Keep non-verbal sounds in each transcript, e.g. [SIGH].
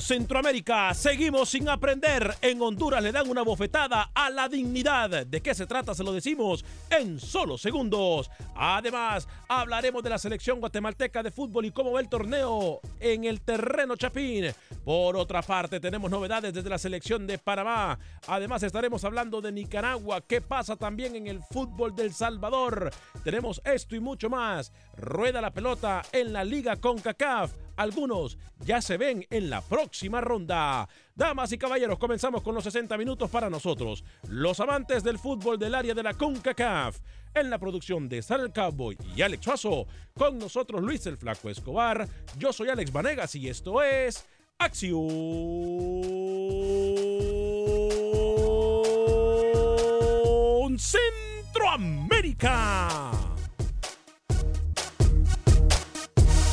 Centroamérica seguimos sin aprender. En Honduras le dan una bofetada a la dignidad. ¿De qué se trata? Se lo decimos en solo segundos. Además, hablaremos de la selección guatemalteca de fútbol y cómo va el torneo en el terreno Chapín. Por otra parte, tenemos novedades desde la selección de Panamá. Además, estaremos hablando de Nicaragua. ¿Qué pasa también en el fútbol del Salvador? Tenemos esto y mucho más. Rueda la pelota en la Liga CONCACAF. Algunos ya se ven en la próxima ronda. Damas y caballeros, comenzamos con los 60 minutos para nosotros, los amantes del fútbol del área de la CONCACAF. En la producción de Sal Cowboy y Alex Suazo, con nosotros Luis el Flaco Escobar. Yo soy Alex Vanegas y esto es Acción Centroamérica.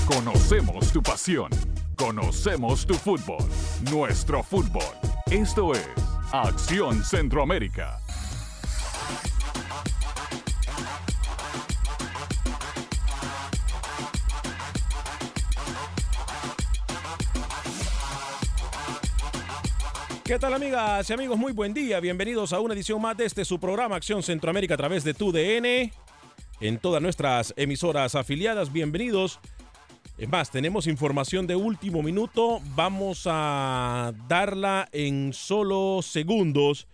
Conocemos tu pasión. Conocemos tu fútbol. Nuestro fútbol. Esto es Acción Centroamérica. ¿Qué tal amigas y amigos? Muy buen día. Bienvenidos a una edición más de este su programa Acción Centroamérica a través de TUDN. En todas nuestras emisoras afiliadas, bienvenidos. Es más, tenemos información de último minuto. Vamos a darla en solo segundos.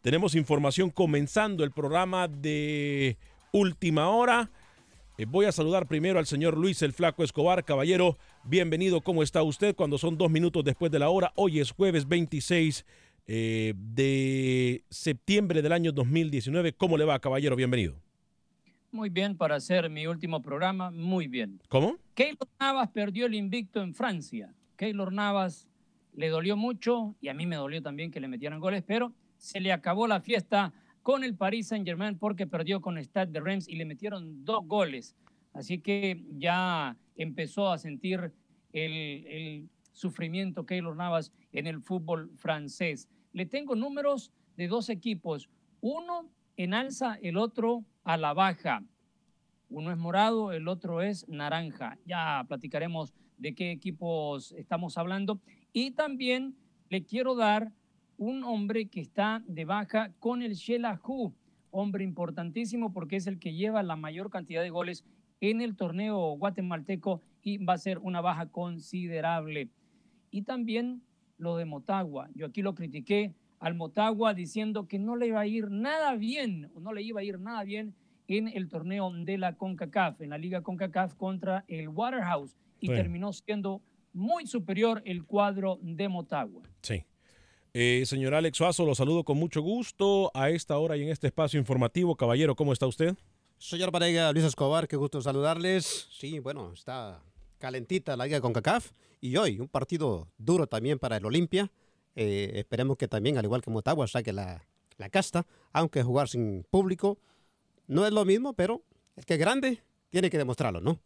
Tenemos información comenzando el programa de última hora. Eh, voy a saludar primero al señor Luis el Flaco Escobar. Caballero, bienvenido. ¿Cómo está usted cuando son dos minutos después de la hora? Hoy es jueves 26 eh, de septiembre del año 2019. ¿Cómo le va, caballero? Bienvenido. Muy bien para hacer mi último programa, muy bien. ¿Cómo? Keylor Navas perdió el invicto en Francia. Keylor Navas le dolió mucho y a mí me dolió también que le metieran goles, pero se le acabó la fiesta con el Paris Saint-Germain porque perdió con Stade de Reims y le metieron dos goles. Así que ya empezó a sentir el, el sufrimiento Keylor Navas en el fútbol francés. Le tengo números de dos equipos, uno en alza, el otro a la baja. Uno es morado, el otro es naranja. Ya platicaremos de qué equipos estamos hablando. Y también le quiero dar un hombre que está de baja con el Shelahu, hombre importantísimo porque es el que lleva la mayor cantidad de goles en el torneo guatemalteco y va a ser una baja considerable. Y también lo de Motagua. Yo aquí lo critiqué al Motagua diciendo que no le iba a ir nada bien, o no le iba a ir nada bien en el torneo de la CONCACAF, en la Liga CONCACAF contra el Waterhouse, y terminó siendo muy superior el cuadro de Motagua. Sí. Eh, señor Alex Suazo, lo saludo con mucho gusto a esta hora y en este espacio informativo. Caballero, ¿cómo está usted? Señor Vanega, Luis Escobar, qué gusto saludarles. Sí, bueno, está calentita la liga con CACAF y hoy un partido duro también para el Olimpia. Eh, esperemos que también, al igual que Motagua, saque la, la casta, aunque jugar sin público no es lo mismo, pero el que es grande tiene que demostrarlo, ¿no?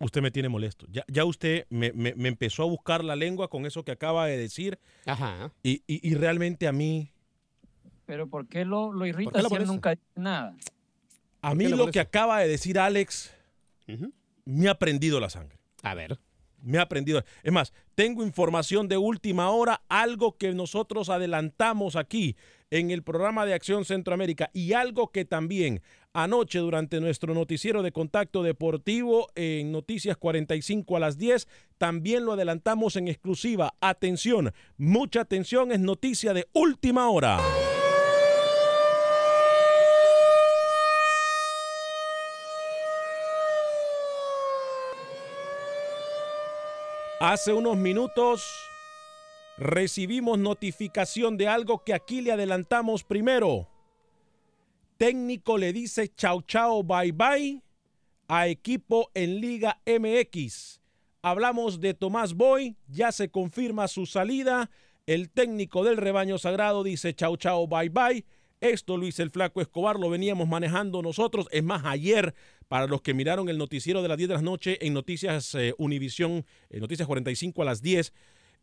Usted me tiene molesto. Ya, ya usted me, me- me empezó a buscar la lengua con eso que acaba de decir. Ajá. Y, y- y realmente a mí, Pero ¿por qué lo, lo irrita qué lo si él nunca dice nada? a ¿Por mí lo que acaba de decir Alex me ha prendido la sangre. A ver. Me ha prendido. Es más, tengo información de última hora, algo que nosotros adelantamos aquí en el programa de Acción Centroamérica y algo que también anoche durante nuestro noticiero de contacto deportivo en Noticias 45 a las 10, también lo adelantamos en exclusiva. Atención, mucha atención, es noticia de última hora. Hace unos minutos recibimos notificación de algo que aquí le adelantamos primero. Técnico le dice chao chao bye bye a equipo en Liga MX. Hablamos de Tomás Boy, ya se confirma su salida. El técnico del rebaño sagrado dice chao chao bye bye. Esto Luis el Flaco Escobar lo veníamos manejando nosotros. Es más, ayer, para los que miraron el noticiero de las 10 de la noche en Noticias eh, Univisión, en Noticias 45 a las 10,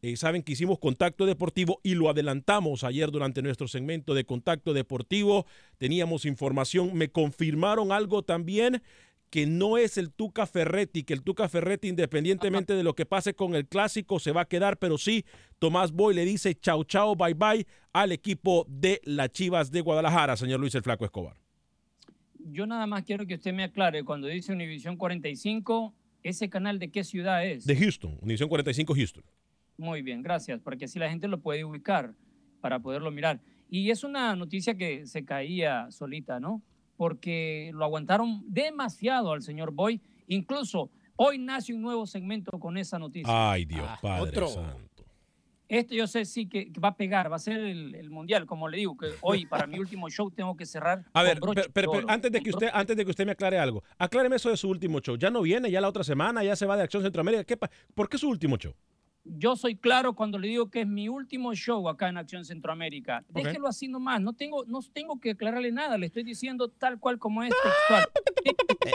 eh, saben que hicimos contacto deportivo y lo adelantamos ayer durante nuestro segmento de contacto deportivo. Teníamos información, me confirmaron algo también que no es el Tuca Ferretti, que el Tuca Ferretti, independientemente de lo que pase con el clásico, se va a quedar, pero sí, Tomás Boy le dice chao, chao, bye, bye al equipo de las Chivas de Guadalajara, señor Luis el Flaco Escobar. Yo nada más quiero que usted me aclare, cuando dice Univisión 45, ¿ese canal de qué ciudad es? De Houston, Univisión 45 Houston. Muy bien, gracias, porque así la gente lo puede ubicar para poderlo mirar. Y es una noticia que se caía solita, ¿no? Porque lo aguantaron demasiado al señor Boy. Incluso hoy nace un nuevo segmento con esa noticia. Ay, Dios, Ah, Padre otro. Santo. Este yo sé sí que va a pegar, va a ser el, el mundial, como le digo, que hoy para mi último show tengo que cerrar. [LAUGHS] A con ver, oro, antes de con que usted, antes de que usted me aclare algo, acláreme eso de su último show. Ya no viene, ya la otra semana, ya se va de Acción Centroamérica. ¿Qué ¿Por qué su último show? Yo soy claro cuando le digo que es mi último show acá en Acción Centroamérica. Ok. Déjelo así nomás, no tengo, no tengo que aclararle nada, le estoy diciendo tal cual como es textual. [LAUGHS]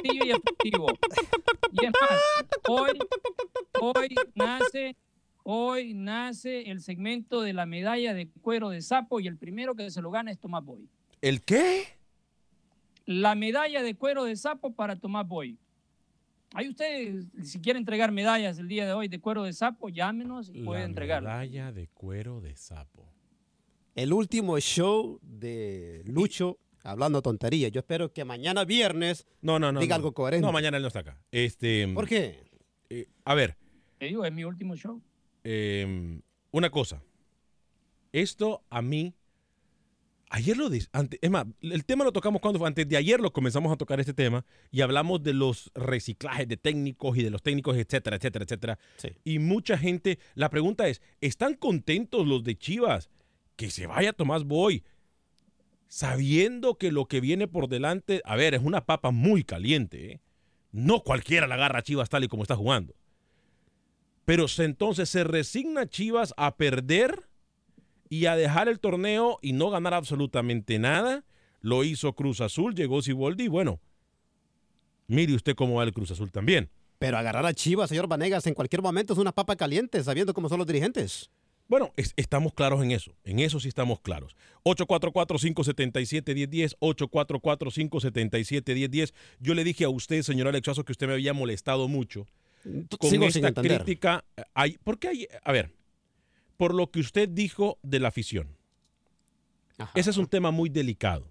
Y efectivo. Y es más, hoy, hoy nace, hoy nace el segmento de la medalla de cuero de sapo y el primero que se lo gana es Tomás Boy. ¿El qué? La medalla de cuero de sapo para Tomás Boy. Ahí usted, si quiere entregar medallas el día de hoy de cuero de sapo, llámenos y puede La entregarla. medalla de cuero de sapo. El último show de Lucho hablando tontería. Yo espero que mañana viernes No, no, no. diga no. algo coherente. No, mañana él no está acá. Este, ¿Por qué? eh, a ver, Te digo, es mi último show. Eh, una cosa. Esto a mí. Ayer lo ante- Es más, el tema lo tocamos cuando fue. Antes de ayer lo comenzamos a tocar este tema y hablamos de los reciclajes de técnicos y de los técnicos, etcétera, etcétera, etcétera. Sí. Y mucha gente. La pregunta es: ¿están contentos los de Chivas que se vaya Tomás Boy? Sabiendo que lo que viene por delante. A ver, es una papa muy caliente. ¿eh? No cualquiera la agarra a Chivas tal y como está jugando. Pero se- entonces se resigna Chivas a perder y a dejar el torneo y no ganar absolutamente nada. Lo hizo Cruz Azul, llegó Siboldi y bueno, mire usted cómo va el Cruz Azul también. Pero agarrar a Chivas, señor Vanegas, en cualquier momento es una papa caliente, sabiendo cómo son los dirigentes. Bueno, es- estamos claros en eso. En eso sí estamos claros. 844-577-1010, 844-577-1010. Yo le dije a usted, señor Alexazo, que usted me había molestado mucho con Sigo esta crítica. Hay, ¿Por qué hay? A ver, por lo que usted dijo de la afición. Ajá. Ese es un tema muy delicado.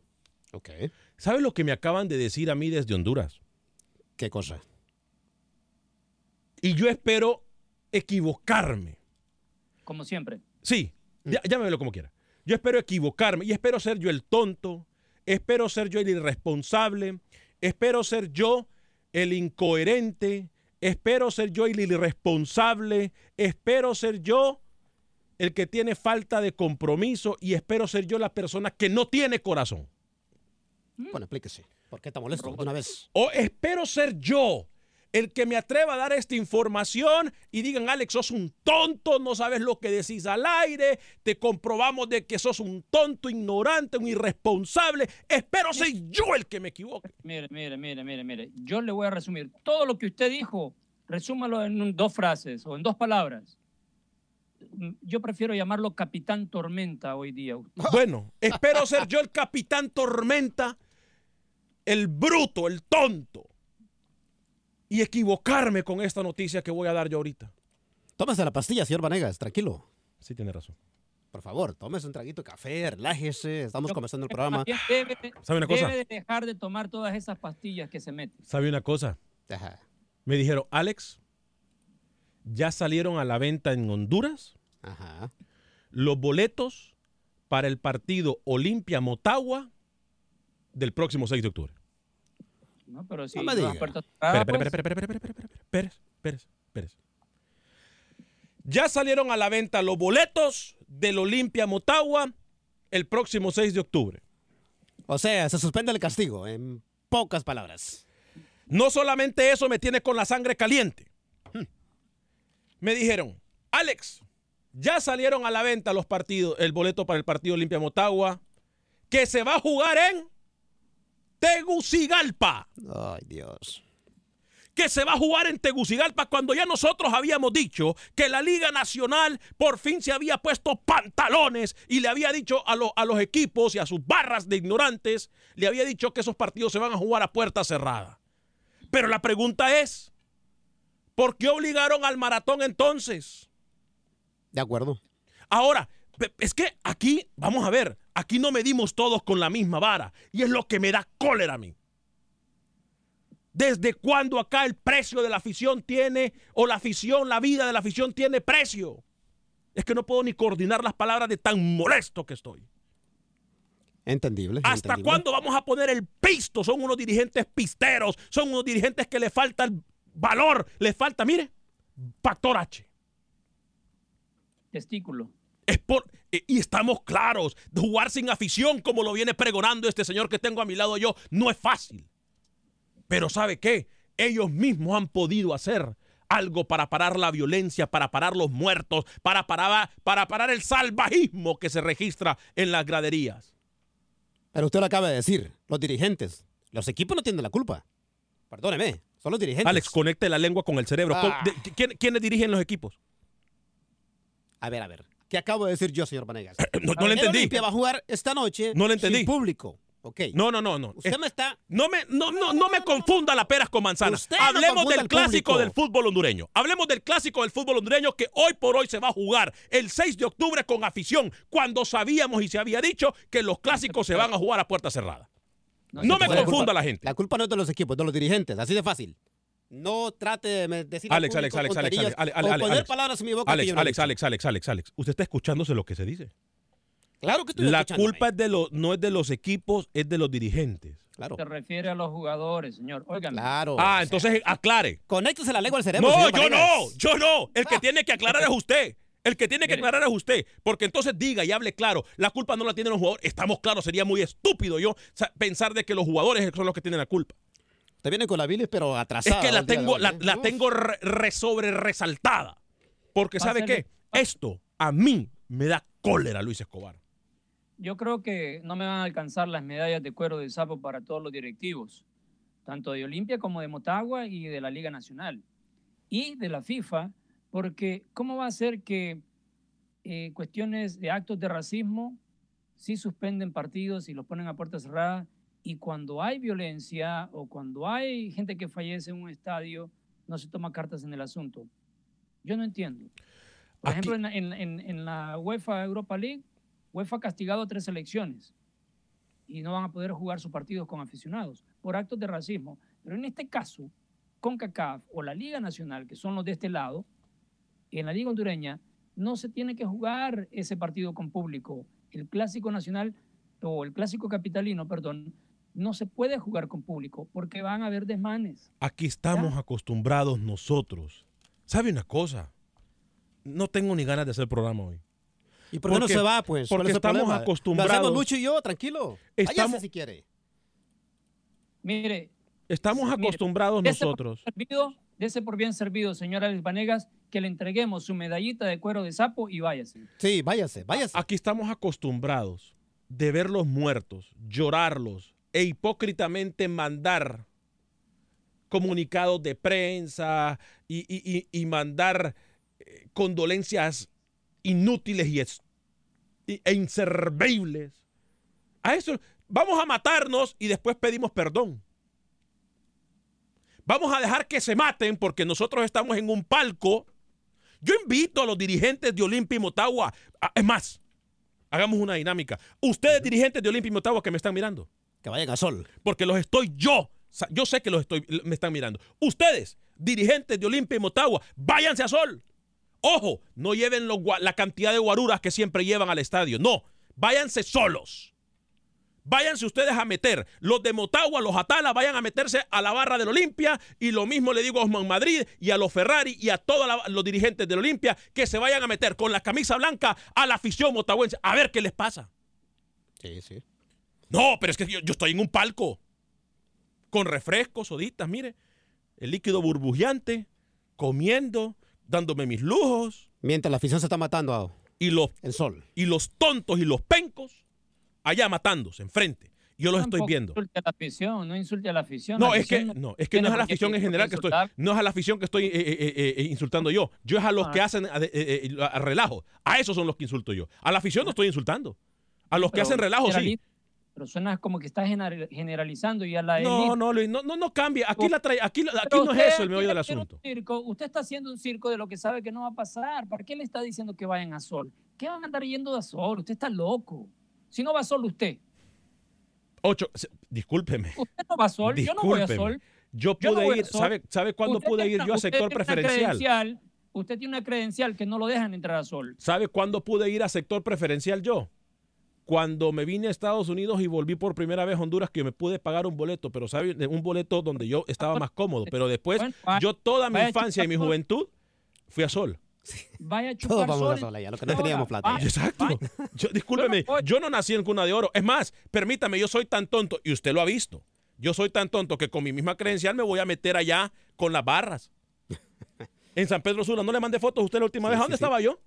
Ok. ¿Sabe lo que me acaban de decir a mí desde Honduras? ¿Qué cosa? Y yo espero equivocarme. Como siempre. Sí, ya- llámemelo como quiera. Yo espero equivocarme y espero ser yo el tonto, espero ser yo el irresponsable, espero ser yo el incoherente, espero ser yo el irresponsable, espero ser yo el que tiene falta de compromiso y espero ser yo la persona que no tiene corazón. Bueno, explíquese. ¿Por qué está molesto una vez? O espero ser yo el que me atreva a dar esta información y digan, Alex, sos un tonto, no sabes lo que decís al aire, te comprobamos de que sos un tonto, ignorante, un irresponsable. Espero ser yo el que me equivoque. Mire, mire, mire, mire, mire. Yo le voy a resumir todo lo que usted dijo. Resúmalo en un- dos frases o en dos palabras. Mm, Yo prefiero llamarlo Capitán Tormenta hoy día. [LAUGHS] Bueno, espero ser yo el capitán tormenta, el bruto, el tonto. Y equivocarme con esta noticia que voy a dar yo ahorita. Tómese la pastilla, señor Vanegas, tranquilo. Sí, tiene razón. Por favor, tómese un traguito de café, relájese. Estamos comenzando el programa. Debe, de- ¿Sabe una cosa? debe de dejar de tomar todas esas pastillas que se mete. ¿Sabe una cosa? Me dijeron, Alex, ya salieron a la venta en Honduras los boletos para el partido Olimpia Motagua del próximo 6 de octubre. No, pero si No me las diga. puertas Espere, cerradas, espere, espere, espere, espere, espere, espere, Pérez, Pérez, Pérez. Ya salieron a la venta los boletos del Olimpia Motagua el próximo 6 de octubre. O sea, se suspende el castigo, en pocas palabras. No solamente eso me tiene con la sangre caliente. Me dijeron, Alex, ya salieron a la venta los partidos, el boleto para el partido Olimpia Motagua, que se va a jugar en Tegucigalpa. Ay, Dios. que se va a jugar en Tegucigalpa cuando ya nosotros habíamos dicho que la Liga Nacional por fin se había puesto pantalones y le había dicho a, lo- a los equipos y a sus barras de ignorantes, le había dicho que esos partidos se van a jugar a puerta cerrada. Pero la pregunta es, ¿por qué obligaron al maratón entonces? De acuerdo. Ahora, es que aquí, vamos a ver, aquí no medimos todos con la misma vara y es lo que me da cólera a mí. ¿Desde cuándo acá el precio de la afición tiene, o la afición, la vida de la afición tiene precio? Es que no puedo ni coordinar las palabras de tan molesto que estoy. Entendible. ¿Hasta entendible. cuándo vamos a poner el pisto? Son unos dirigentes pisteros, son unos dirigentes que le falta el valor, le falta, mire, factor H. testículo. Es por, eh, y estamos claros, jugar sin afición como lo viene pregonando este señor que tengo a mi lado yo, no es fácil. Pero ¿sabe qué? Ellos mismos han podido hacer algo para parar la violencia, para parar los muertos, para parar, para parar el salvajismo que se registra en las graderías. Pero usted lo acaba de decir, los dirigentes, los equipos no tienen la culpa. Perdóneme, son los dirigentes. Alex, conecte la lengua con el cerebro. Ah. Con- de- ¿quién- ¿Quiénes dirigen los equipos? A ver, a ver. ¿Qué acabo de decir yo, señor Vanegas? [CLEARS THROAT] No, no le entendí. Olimpia va a jugar esta noche No le entendí. sin público. Ok. No, no, no, no. Usted me está... No me, no, no, no me confunda las peras con manzanas. No Hablemos del clásico público. del fútbol hondureño. Hablemos del clásico del fútbol hondureño que hoy por hoy se va a jugar el 6 de octubre con afición, cuando sabíamos y se había dicho que los clásicos se van a jugar a puerta cerrada. No, me la confunda culpa- la gente. La culpa no es de los equipos, de los dirigentes, así de fácil. No trate de decir al Alex, Alex, Alex, Alex, Alex, Alex, Alex, poner Alex. palabras en mi boca que Alex, yo no Alex. Alex, Alex, Alex, Alex. Usted está escuchándose lo que se dice. Claro que estoy La culpa es de los, no es de los equipos, es de los dirigentes. Claro. Se refiere a los jugadores, señor. Oigan. Claro. Ah, entonces aclare. Conéctese la lengua al cerebro. No, yo no, yo no. El que Ah. tiene que aclarar es usted. El que tiene que aclarar es usted. Porque entonces diga y hable claro. La culpa no la tienen los jugadores. Estamos claros. Sería muy estúpido yo sa- pensar de que los jugadores son los que tienen la culpa. Usted viene con la bilis, pero Es atrasada. que la tengo, hoy, la, ¿eh? la tengo re, re- sobre resaltada. Porque ¿sabe Pásale. qué? Esto a mí me da cólera, Luis Escobar. Yo creo que no me van a alcanzar las medallas de cuero de sapo para todos los directivos, tanto de Olimpia como de Motagua y de la Liga Nacional. Y de la FIFA, porque ¿cómo va a ser que eh, cuestiones de actos de racismo sí suspenden partidos y los ponen a puerta cerrada y cuando hay violencia o cuando hay gente que fallece en un estadio, no se toma cartas en el asunto? Yo no entiendo. Por Aquí- ejemplo, en, la- en- en- en la UEFA Europa League, UEFA ha castigado a tres selecciones y no van a poder jugar sus partidos con aficionados por actos de racismo. Pero en este caso, CONCACAF o la Liga Nacional, que son los de este lado, en la Liga Hondureña no se tiene que jugar ese partido con público. El Clásico Nacional o el Clásico Capitalino, perdón, no se puede jugar con público porque van a haber desmanes. Aquí estamos acostumbrados nosotros. ¿Sabe una cosa? No tengo ni ganas de hacer programa hoy. ¿Y por qué no Porque- se va, pues? ¿Cuál Porque estamos problema? Lo acostumbrados. hacemos Lucho y yo, tranquilo. Estamos- Váyase si quiere. Mire, Estamos Mire, acostumbrados por nosotros. servido, dese por bien servido, señor Alex Vanegas, que le entreguemos su medallita de cuero de sapo y váyase. Sí, váyase, váyase. Aquí estamos acostumbrados de ver los muertos, llorarlos e hipócritamente mandar comunicados de prensa y, y- y- mandar eh, condolencias inútiles y, es- e inservibles. A eso vamos a matarnos y después pedimos perdón. Vamos a dejar que se maten porque nosotros estamos en un palco. Yo invito a los dirigentes de Olimpia y Motagua. a- es más, hagamos una dinámica. Ustedes, dirigentes de Olimpia y Motagua que me están mirando. Que vayan a sol. Porque los estoy yo. Yo sé que los estoy, me están mirando. Ustedes, dirigentes de Olimpia y Motagua, váyanse a sol. Ojo, no lleven los la cantidad de guaruras que siempre llevan al estadio. No, váyanse solos. Váyanse ustedes a meter. Los de Motagua, los Atala, vayan a meterse a la barra del Olimpia. Y lo mismo le digo a Osman Madrid y a los Ferrari y a todos los dirigentes del Olimpia que se vayan a meter con la camisa blanca a la afición motagüense. A ver qué les pasa. Sí, sí. No, pero es que yo, yo estoy en un palco. Con refrescos, soditas, mire. El líquido burbujeante, comiendo, dándome mis lujos. Mientras la afición se está matando a Y los, el sol. y los tontos y los pencos allá matándose enfrente. Yo los estoy viendo. Insulte a la afición, no insulte a la afición. No, La es que no, es que no es a la afición en general que estoy, no es a la afición que estoy eh, eh, eh, insultando yo. Yo es a los Ah. que hacen eh, eh, eh, a relajo. A esos son los que insulto yo. A la afición no estoy insultando. A los que hacen relajo sí. Pero suena como que estás gener- generalizando y a la No, no, Luis, no, no, no cambia. Aquí la trae, aquí, aquí Pero no es eso el meollo del asunto. circo, usted está haciendo un circo de lo que sabe que no va a pasar. ¿Para qué le está diciendo que vayan a Sol? ¿Qué van a andar yendo a Sol? Usted está loco. Si no va a Sol usted. Ocho, discúlpeme. Usted no va a Sol. Yo no voy a. Sol. Yo Yo no pude ir. ¿sabe, ¿sabe cuándo Usted pude tiene ir yo a sector preferencial? Usted tiene una credencial que no lo dejan entrar a Sol. ¿Sabe cuándo pude ir a sector preferencial yo? Cuando me vine a Estados Unidos y volví por primera vez a Honduras, que me pude pagar un boleto, pero ¿sabe? Un boleto donde yo estaba más cómodo. Pero [LAUGHS] después, yo toda mi infancia y mi juventud fui a Sol. Vaya a Todos vamos Sol. a Sol allá, lo que no teníamos plata. Exacto. [LAUGHS] Yo, discúlpeme, Yo no nací en cuna de oro. Es más, permítame, yo soy tan tonto, y usted lo ha visto. Yo soy tan tonto que con mi misma credencial me voy a meter allá con las barras. [LAUGHS] En San Pedro Sula, ¿no le mandé fotos a usted la última Sí, vez? ¿A ¿Dónde sí. estaba yo?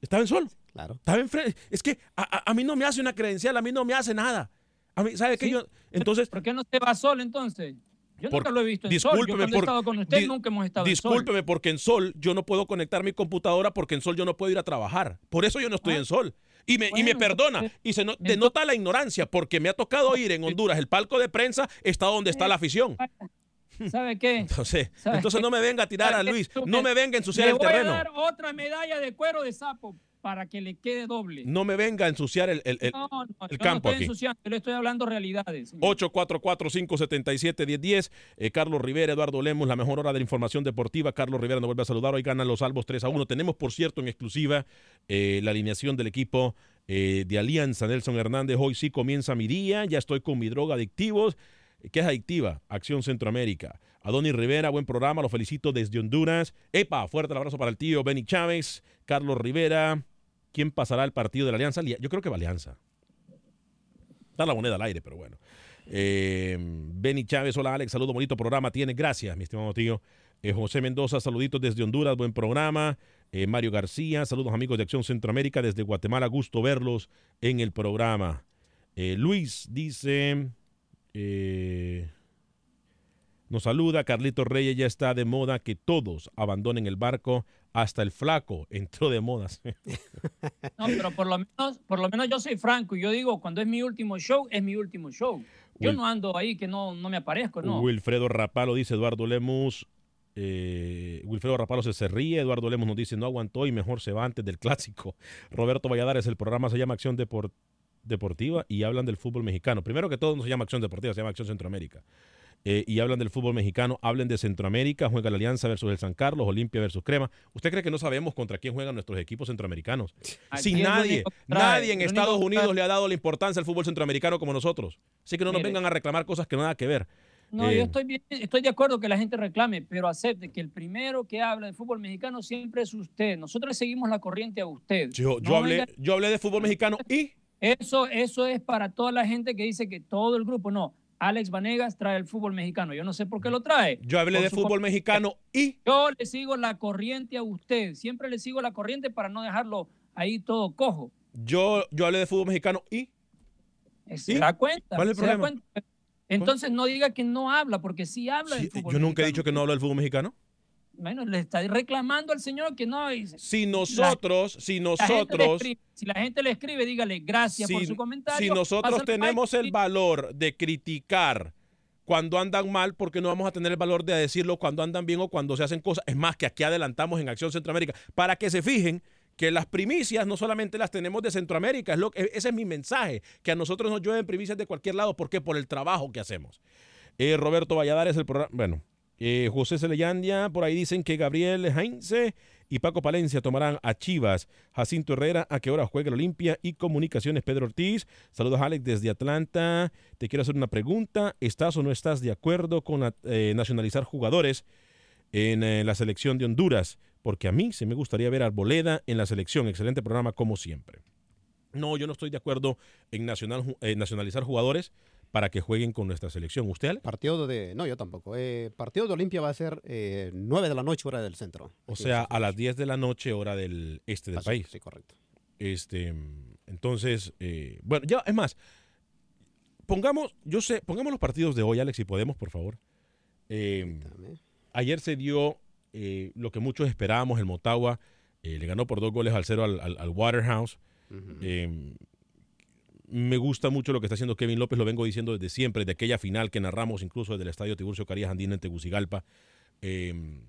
Estaba en Sol. Claro. Estaba enfrente. Es que a, a- a mí no me hace una credencial, a mí no me hace nada. A mí, ¿sabe qué? Sí. Yo, entonces, ¿Por qué no se va a Sol entonces? Yo Por- nunca lo he visto en Sol. Yo discúlpeme he estado con usted di- nunca hemos estado en Sol. discúlpeme porque en Sol yo no puedo conectar mi computadora porque en Sol yo no puedo ir a trabajar. Por eso yo no estoy Ah. en Sol. Y me, y me perdona. Y se no- entonces- denota la ignorancia porque me ha tocado ir en Honduras. El palco de prensa está donde está la afición. [LAUGHS] ¿Sabe qué? Entonces, [LAUGHS] ¿Sabe entonces qué? no me venga a tirar a. Luis. No me venga a ensuciar Le el voy a terreno. dar otra medalla de cuero de sapo para que le quede doble. No me venga a ensuciar el, el- el- no, no, el yo campo no estoy aquí. ensuciando, yo le estoy hablando realidades. señor. 844-577-1010. Eh, Carlos Rivera, Eduardo Lemos, la mejor hora de la información deportiva. Carlos Rivera nos vuelve a saludar. Hoy ganan los salvos 3 a 1. Tenemos, por cierto, en exclusiva eh, la alineación del equipo eh, de Alianza. Nelson Hernández, hoy sí comienza mi día. Ya estoy con mi droga adictivos. ¿Qué es adictiva? Acción Centroamérica. Adonis Rivera, buen programa, lo felicito desde Honduras. Epa, fuerte el abrazo para el tío Benny Chávez, Carlos Rivera. ¿Quién pasará el partido de la Alianza? Yo creo que va Alianza. Está la moneda al aire, pero bueno. Eh, Benny Chávez, hola Alex, saludo, bonito programa tienes. Gracias, mi estimado tío. Eh, José Mendoza, saluditos desde Honduras, buen programa. Eh, Mario García, saludos amigos de Acción Centroamérica desde Guatemala, gusto verlos en el programa. Eh, Luis dice, nos saluda, Carlito Reyes ya está de moda que todos abandonen el barco, hasta el flaco entró de modas. [LAUGHS] No, pero por lo menos, por lo menos yo soy franco y yo digo, cuando es mi último show, es mi último show. Yo Wil- no ando ahí que no, no me aparezco, no. Wilfredo Rapalo dice Eduardo Lemus. eh, Wilfredo Rapalo se, se ríe. Eduardo Lemos nos dice no aguantó y mejor se va antes del clásico. [LAUGHS] Roberto Valladares, el programa se llama Acción Depor- Deportiva y hablan del fútbol mexicano. Primero que todo no se llama Acción Deportiva, se llama Acción Centroamérica. Eh, y hablan del fútbol mexicano, hablen de Centroamérica, juega la Alianza versus el San Carlos, Olimpia versus Crema. ¿Usted cree que no sabemos contra quién juegan nuestros equipos centroamericanos? Aquí Si el nadie, nadie en Estados Unidos le ha dado la importancia al fútbol centroamericano como nosotros. Así que no nos Mire. vengan a reclamar cosas que no nada que ver. No, Eh, yo estoy bien, estoy de acuerdo que la gente reclame, pero acepte que el primero que habla de fútbol mexicano siempre es usted. Nosotros seguimos la corriente a usted. Yo, yo No hablé, venga- yo hablé de fútbol mexicano y Eso, eso es para toda la gente que dice que todo el grupo, no. Alex Vanegas trae el fútbol mexicano. Yo no sé por qué lo trae. yo hablé de fútbol mexicano y Yo le sigo la corriente a usted. Siempre le sigo la corriente para no dejarlo ahí todo cojo. yo, yo hablé de fútbol mexicano y Eh, ¿Se ¿Y? da cuenta? ¿Cuál es el ¿Se da problema? Entonces no diga que no habla, porque sí habla del Sí, fútbol yo nunca he dicho que no hablo del fútbol mexicano. Bueno, le está reclamando al señor que no. y- Si nosotros, si la nosotros, escribe- si la gente le escribe, dígale gracias por su comentario. si nosotros tenemos el valor de criticar cuando andan mal, porque no vamos a tener el valor de decirlo cuando andan bien o cuando se hacen cosas. Es más, que aquí adelantamos en Acción Centroamérica, para que se fijen que las primicias no solamente las tenemos de Centroamérica, es lo, ese es mi mensaje, que a nosotros nos llueven primicias de cualquier lado, ¿por qué? Por el trabajo que hacemos. Eh, Roberto Valladares, el programa, bueno, eh, José Celeyandia, por ahí dicen que Gabriel Heinze y Paco Palencia tomarán a Chivas. Jacinto Herrera, a qué hora juega el Olimpia y Comunicaciones Pedro Ortiz. Saludos Alex desde Atlanta. Te quiero hacer una pregunta. ¿Estás o no estás de acuerdo con eh, nacionalizar jugadores en eh, la selección de Honduras? Porque a mí se me gustaría ver Arboleda en la selección. Excelente programa como siempre. No, yo no estoy de acuerdo en eh, nacionalizar jugadores para que jueguen con nuestra selección. ¿Usted? Partido de. No, yo tampoco. Eh, partido de Olimpia va a ser eh, 9 de la noche, hora del centro. O sea, a las 10 de la noche, hora del este del Así, país. Sí, correcto. Este, entonces, eh, bueno, ya, es más, pongamos, yo sé, pongamos los partidos de hoy, Alex, si podemos, por favor. Eh, ayer se dio eh, lo que muchos esperábamos, el Motagua eh, le ganó por dos goles al cero al, al- al Waterhouse. Me gusta mucho lo que está haciendo Kevin López, lo vengo diciendo desde siempre, de aquella final que narramos incluso desde el estadio Tiburcio Carías Andina en Tegucigalpa. Eh,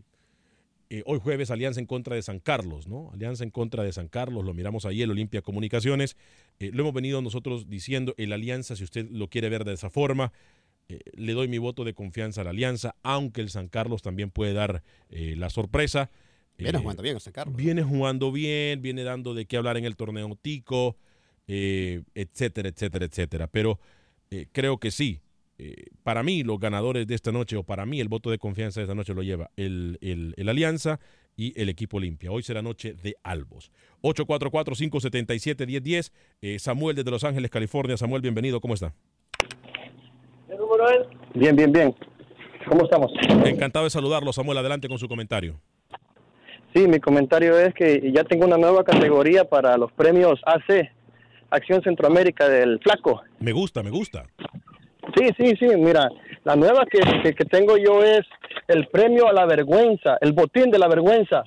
eh, hoy jueves Alianza en contra de San Carlos, ¿no? Alianza en contra de San Carlos, lo miramos ahí, el Olimpia Comunicaciones. Eh, lo hemos venido nosotros diciendo, el Alianza, si usted lo quiere ver de esa forma, eh, le doy mi voto de confianza a la Alianza, aunque el San Carlos también puede dar la sorpresa. Viene jugando bien San Carlos. Viene jugando bien, viene dando de qué hablar en el torneo Tico, eh, etcétera, etcétera, etcétera. Pero eh, creo que sí. eh, para mí, los ganadores de esta noche, o para mí, el voto de confianza de esta noche lo lleva el, el- el Alianza y el equipo Olimpia. Hoy será noche de Albos. 844-577-1010. Eh, Samuel desde Los Ángeles, California. Samuel, bienvenido. ¿Cómo está? Bien, bien, bien. ¿Cómo estamos? Encantado de saludarlo, Samuel. Adelante con su comentario. Sí, mi comentario es que ya tengo una nueva categoría para los premios AC, Acción Centroamérica del Flaco. Me gusta, me gusta. Sí, sí, sí, mira, la nueva que, que, que tengo yo es el premio a la vergüenza, el botín de la vergüenza.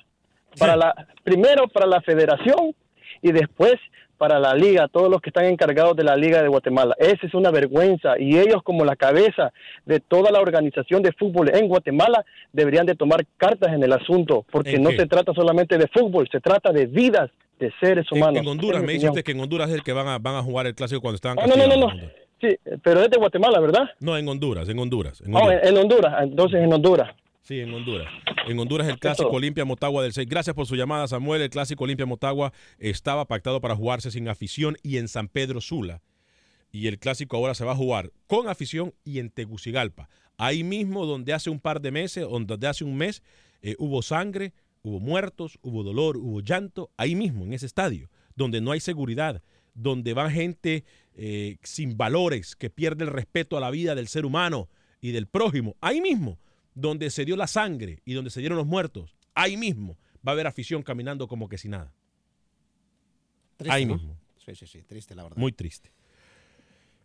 Para la, primero para la federación y después para la liga, todos los que están encargados de la liga de Guatemala. Esa es una vergüenza y ellos como la cabeza de toda la organización de fútbol en Guatemala deberían de tomar cartas en el asunto, porque ¿En no se trata solamente de fútbol, se trata de vidas de seres humanos. en Honduras, me usted que en Honduras es el que van a, van a jugar el clásico cuando estaban Ah, no, no, no, no. Sí, pero es de Guatemala, ¿verdad? No, en Honduras, en Honduras. En Oh, Honduras. en, en Honduras, entonces en Honduras. Sí, en Honduras. En Honduras el clásico Olimpia Motagua del 6. Gracias por su llamada, Samuel. El clásico Olimpia Motagua estaba pactado para jugarse sin afición y en San Pedro Sula. Y el clásico ahora se va a jugar con afición y en Tegucigalpa. Ahí mismo donde hace un par de meses, donde hace un mes, eh, hubo sangre, hubo muertos, hubo dolor, hubo llanto. Ahí mismo, en ese estadio, donde no hay seguridad, donde va gente eh, sin valores, que pierde el respeto a la vida del ser humano y del prójimo. Ahí mismo donde se dio la sangre y donde se dieron los muertos, ahí mismo va a haber afición caminando como que sin nada. Triste, ahí ¿no? mismo. Sí, sí, sí, triste la verdad. Muy triste.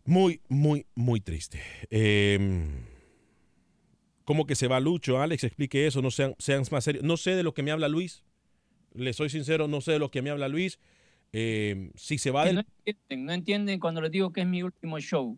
Muy, muy, muy triste. Eh, ¿Cómo que se va Lucho? Alex, explique eso, no sean, sean más serios. No sé de lo que me habla Luis. Le soy sincero, no sé de lo que me habla Luis. Eh, si se va del... no entienden, no entienden cuando les digo que es mi último show.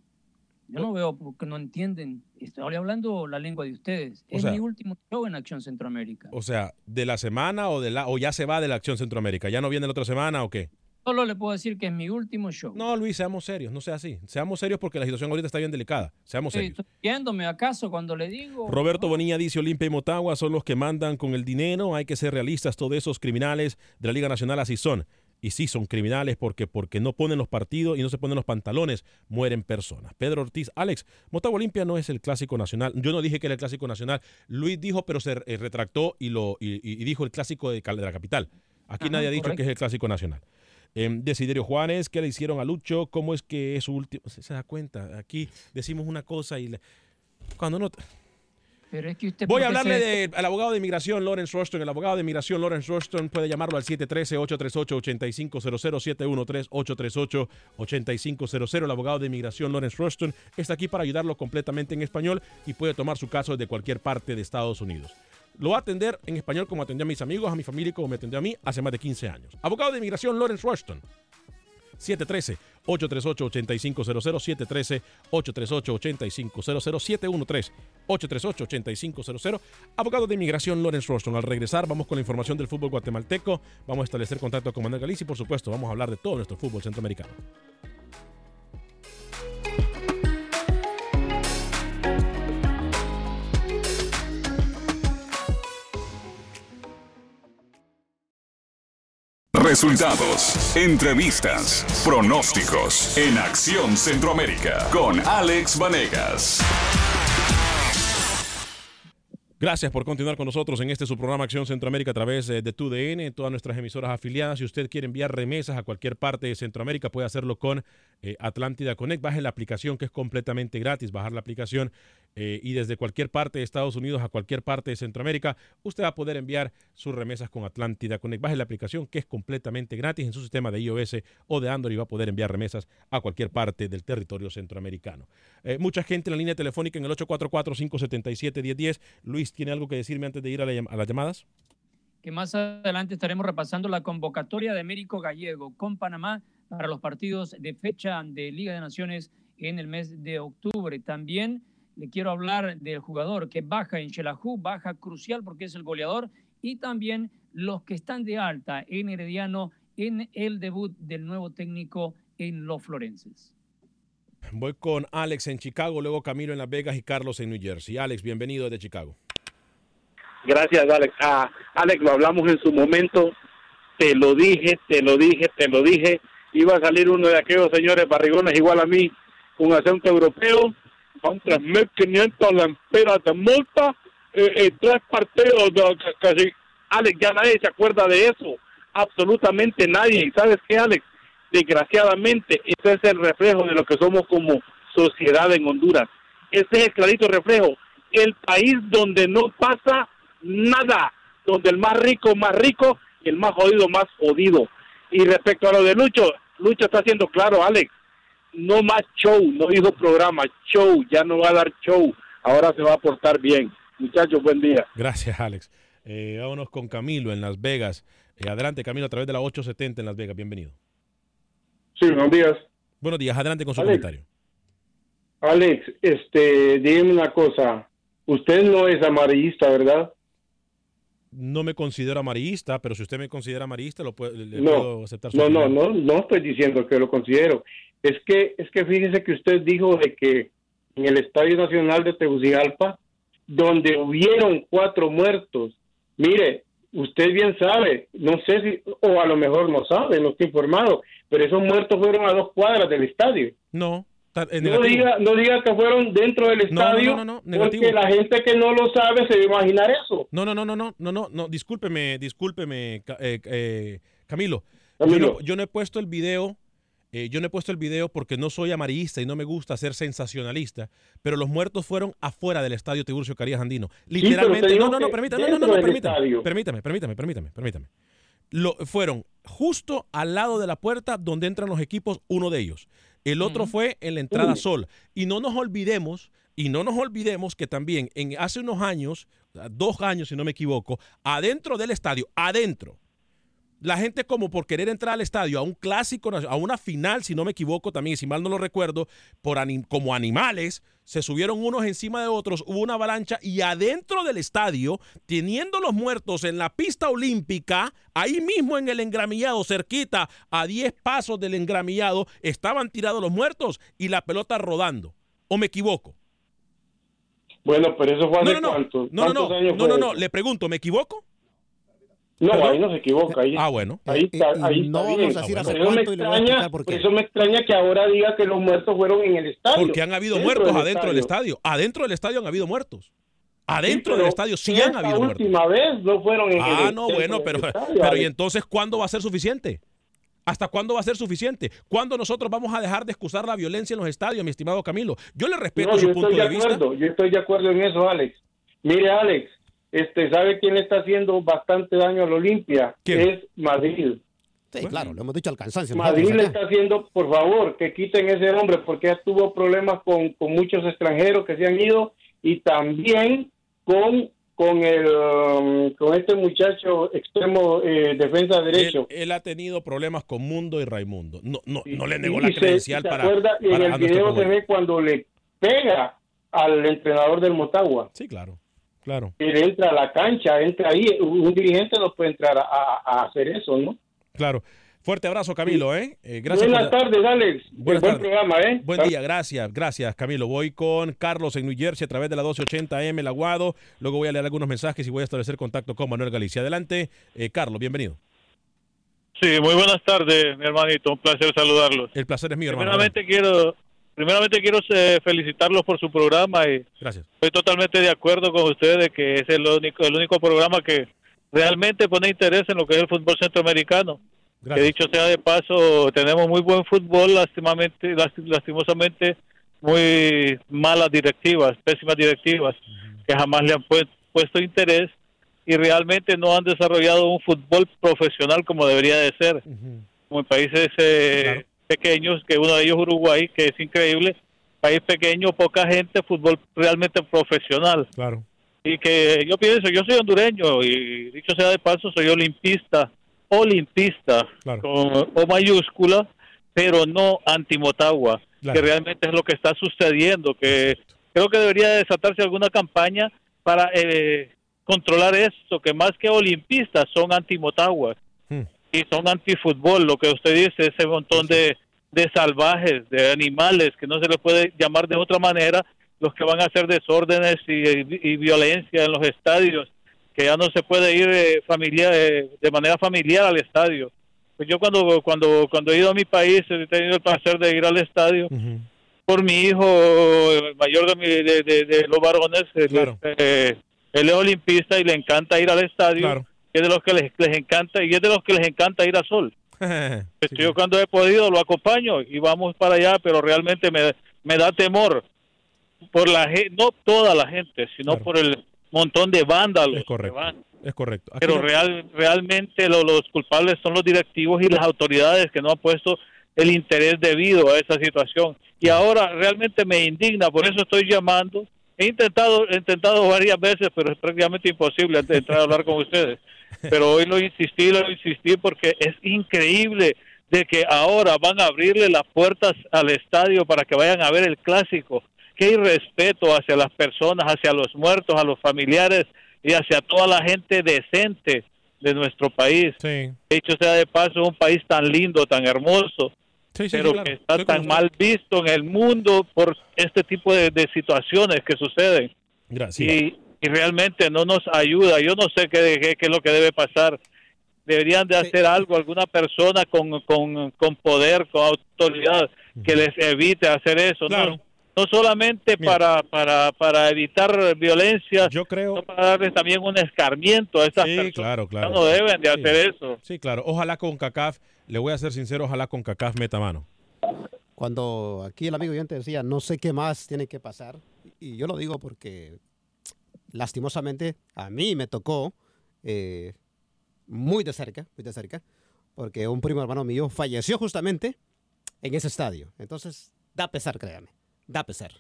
Yo no veo porque no entienden. Estoy hablando la lengua de ustedes. O es sea- mi último show en Acción Centroamérica. O sea, de la semana o de la o ya se va de la Acción Centroamérica. ¿Ya no viene la otra semana o qué? Solo le puedo decir que es mi último show. No, Luis, seamos serios, no sea así. Seamos serios porque la situación ahorita está bien delicada. Seamos Estoy, serios. estoy yéndome acaso cuando le digo. Roberto Bonilla dice Olimpia y Motagua son los que mandan con el dinero. Hay que ser realistas. Todos esos criminales de la Liga Nacional así son. y sí son criminales porque porque no ponen los partidos y no se ponen los pantalones, mueren personas. Pedro Ortiz, Alex, Motagua Olimpia no es el clásico nacional. Yo no dije que era el clásico nacional. Luis dijo, pero se eh, retractó y lo y, y dijo el clásico de, de la capital. Aquí Ajá, nadie ha dicho correcto. que es el clásico nacional. Em, Desiderio Juanes, ¿qué le hicieron a Lucho? ¿Cómo es que es su último? Se, se da cuenta, aquí decimos una cosa y cuando no... Pero es que usted... Voy a ¿por qué hablarle se- de- al abogado de inmigración, Lawrence Roston. El abogado de inmigración, Lawrence Roston, puede llamarlo al 713-838-8500, 713-838-8500. El abogado de inmigración, Lawrence Roston, está aquí para ayudarlo completamente en español y puede tomar su caso desde cualquier parte de Estados Unidos. Lo va a atender en español como atendió a mis amigos, a mi familia y como me atendió a mí hace más de 15 años. Abogado de inmigración, Lawrence Roston. 713-838-8500, 713-838-8500, 713-838-8500. Abogado de inmigración Lawrence Roston. Al regresar vamos con la información del fútbol guatemalteco, vamos a establecer contacto con Manuel Galicia y por supuesto vamos a hablar de todo nuestro fútbol centroamericano. Resultados, entrevistas, pronósticos en Acción Centroamérica con Alex Vanegas. Gracias por continuar con nosotros en este su programa Acción Centroamérica a través eh, de TUDN, todas nuestras emisoras afiliadas. Si usted quiere enviar remesas a cualquier parte de Centroamérica, puede hacerlo con eh, Atlántida Connect. Baje la aplicación que es completamente gratis. Bajar la aplicación eh, y desde cualquier parte de Estados Unidos a cualquier parte de Centroamérica, usted va a poder enviar sus remesas con Atlántida Connect. Baje la aplicación que es completamente gratis en su sistema de iOS o de Android y va a poder enviar remesas a cualquier parte del territorio centroamericano. Eh, mucha gente en la línea telefónica en el 844-577-1010. Luis, ¿tiene algo que decirme antes de ir a, la a las llamadas? que más adelante estaremos repasando la convocatoria de Américo Gallego con Panamá para los partidos de fecha de Liga de Naciones en el mes de octubre. También le quiero hablar del jugador que baja en Xelajú, baja crucial porque es el goleador, y también los que están de alta en Herediano en el debut del nuevo técnico en los Florenses. Voy con Alex en Chicago, luego Camilo en Las Vegas y Carlos en New Jersey. Alex, bienvenido desde Chicago. Gracias, Alex. Ah, Alex, lo hablamos en su momento. Te lo dije, te lo dije, te lo dije. Iba a salir uno de aquellos señores barrigones igual a mí, un acento europeo. Son 3.500 lempiras de multa eh, eh, tres partidos. casi. Alex, ya nadie se acuerda de eso. Absolutamente nadie. ¿Y sabes qué, Alex? Desgraciadamente, ese es el reflejo de lo que somos como sociedad en Honduras. Ese es el clarito reflejo. El país donde no pasa nada, donde el más rico más rico y el más jodido más jodido. Y respecto a lo de Lucho, Lucho está haciendo claro, Alex, no más show, no dijo programa, show, ya no va a dar show, ahora se va a portar bien. Muchachos, buen día. Gracias, Alex. Eh, vámonos con Camilo en Las Vegas. Eh, adelante, Camilo, a través de la 870 en Las Vegas. Bienvenido. Sí, buenos días. Buenos días, adelante con su Alex. comentario. Alex, este, dígame una cosa. Usted no es amarillista, ¿verdad? No me considero amarillista, pero si usted me considera amarillista, lo puedo, le No, puedo aceptar su no, no, no, no estoy diciendo que lo considero. Es que, es que fíjese que usted dijo de que en el Estadio Nacional de Tegucigalpa, donde hubieron cuatro muertos, mire, usted bien sabe, no sé si, o a lo mejor no sabe, no estoy informado, pero esos muertos fueron a dos cuadras del estadio. No, eh, No diga, no diga que fueron dentro del estadio, no, no, no, porque la gente que no lo sabe se va a imaginar eso. No, no, no, no, no, no, no, no, discúlpeme, discúlpeme, eh, eh, Camilo. Camilo. yo no he puesto el video, eh, yo no he puesto el video porque no soy amarillista y no me gusta ser sensacionalista, pero los muertos fueron afuera del estadio Tiburcio Carías Andino. Literalmente, no, no, no, permítame, no, no, dentro no, del permítame, permítame, permítame, permítame, permítame. Lo, fueron justo al lado de la puerta donde entran los equipos, uno de ellos. El otro fue en la entrada Uy. Sol. Y no nos olvidemos, y no nos olvidemos que también en hace unos años, dos años si no me equivoco, adentro del estadio, adentro, la gente como por querer entrar al estadio a un clásico, a una final, si no me equivoco también, si mal no lo recuerdo, por anim- como animales, se subieron unos encima de otros, hubo una avalancha y adentro del estadio, teniendo los muertos en la pista olímpica, ahí mismo en el engramillado, cerquita, a 10 pasos del engramillado, estaban tirados los muertos y la pelota rodando. ¿O me equivoco? Bueno, pero eso fue hace No, no, no, no, no, no, años no, le pregunto, ¿me equivoco? No, ahí no se equivoca. Ahí, ah, bueno. Ahí está, ahí está bien. Por eso, me extraña, por eso me extraña que ahora diga que los muertos fueron en el estadio. Porque han habido muertos adentro del estadio. Adentro del estadio han habido muertos. Adentro del estadio sí han habido muertos. La última vez no fueron en ah, el no, bueno, pero, pero ¿y entonces cuándo va a ser suficiente? ¿Hasta cuándo va a ser suficiente? ¿Cuándo nosotros vamos a dejar de excusar la violencia en los estadios, mi estimado Camilo? Yo le respeto no, su punto de, de vista. Yo estoy de acuerdo en eso, Alex. Mire, Alex, este, ¿sabe quién le está haciendo bastante daño al Olimpia? Es Madrid. Sí, claro, lo hemos dicho al cansancio. Madrid le está haciendo, por favor, que quiten ese hombre porque ya tuvo problemas con, con muchos extranjeros que se han ido y también con con el um, con este muchacho extremo eh, defensa derecho. Él, él, ha tenido problemas con Mundo y Raimundo. No, no, no le negó la se, credencial se para, acuerda, para, En el video se ve cuando le pega al entrenador del Motagua. Sí, claro, claro. Él entra a la cancha, entra ahí. Un dirigente no puede entrar a, a, a hacer eso, ¿no? Claro. Fuerte abrazo, Camilo, ¿eh? eh gracias Buenas por... tardes, Alex. Buenas Buen programa, ¿eh? Buen día, gracias, gracias, Camilo. Voy con Carlos en New Jersey a través de la 1280M, el Aguado. Luego voy a leer algunos mensajes y voy a establecer contacto con Manuel Galicia. Adelante, eh, Carlos, bienvenido. Sí, muy buenas tardes, mi hermanito. Un placer saludarlos. El placer es mío, hermano. Primeramente quiero, primeramente quiero eh, felicitarlos por su programa y gracias. estoy totalmente de acuerdo con ustedes de que es el único, el único programa que realmente pone interés en lo que es el fútbol centroamericano. Gracias. Que dicho sea de paso, tenemos muy buen fútbol, lastimamente, lastimosamente muy malas directivas, pésimas directivas, que jamás le han pu puesto interés y realmente no han desarrollado un fútbol profesional como debería de ser. Uh -huh. Como en países eh, claro. Pequeños, que uno de ellos Uruguay, que es increíble, país pequeño, poca gente, fútbol realmente profesional. Claro. Y que yo pienso, yo soy hondureño y dicho sea de paso, soy olimpista olimpista claro. con O mayúscula, pero no anti-Motagua, claro. que realmente es lo que está sucediendo, que creo que debería desatarse alguna campaña para eh, controlar esto, que más que olimpistas son anti-Motagua. Y son anti-fútbol, lo que usted dice, ese montón de, de salvajes, de animales, que no se les puede llamar de otra manera, los que van a hacer desórdenes y, y, y violencia en los estadios que ya no se puede ir eh, familiar, eh, de manera familiar al estadio. Pues yo cuando cuando cuando he ido a mi país he tenido el placer de ir al estadio uh -huh. por mi hijo el mayor de, mi, de, de, de los varones. Claro. Eh, él es olimpista y le encanta ir al estadio. Claro. Es de los que les, les, encanta y es de los que les encanta ir a sol. [LAUGHS] sí. Yo cuando he podido lo acompaño y vamos para allá, pero realmente me, me da temor por la gente, no toda la gente, sino Claro. por el montón de vándalos Es correcto. que van. Es correcto. Aquí Pero real, realmente lo- los culpables son los directivos y las autoridades que no han puesto el interés debido a esa situación. Y ahora realmente me indigna, por eso estoy llamando. He intentado, he intentado varias veces, pero es prácticamente imposible antes de entrar a hablar con ustedes. Pero hoy lo insistí, lo insistí porque es increíble de que ahora van a abrirle las puertas al estadio para que vayan a ver el clásico. Qué irrespeto hacia las personas, hacia los muertos, a los familiares y hacia toda la gente decente de nuestro país. Sí. Dicho sea de paso, un país tan lindo, tan hermoso, Sí, sí, sí, pero claro. que está Estoy tan mal visto en el mundo por este tipo de, de situaciones que suceden. Gracias. Y, y realmente no nos ayuda. Yo no sé qué, qué, qué es lo que debe pasar. Deberían de hacer algo, alguna persona con, con, con poder, con autoridad, que les evite hacer eso. Claro. No, no solamente Mira. para, para, para evitar violencia, Yo creo. sino para darles también un escarmiento a estas Sí, personas. claro, claro. No deben de Sí. hacer eso. Sí, claro. Ojalá con CACAF, le voy a ser sincero, ojalá con CACAF meta mano. Cuando aquí el amigo oyente decía, no sé qué más tiene que pasar, y yo lo digo porque lastimosamente a mí me tocó eh, muy de cerca, muy de cerca, porque un primo hermano mío falleció justamente en ese estadio. Entonces, da pesar, créame, da pesar.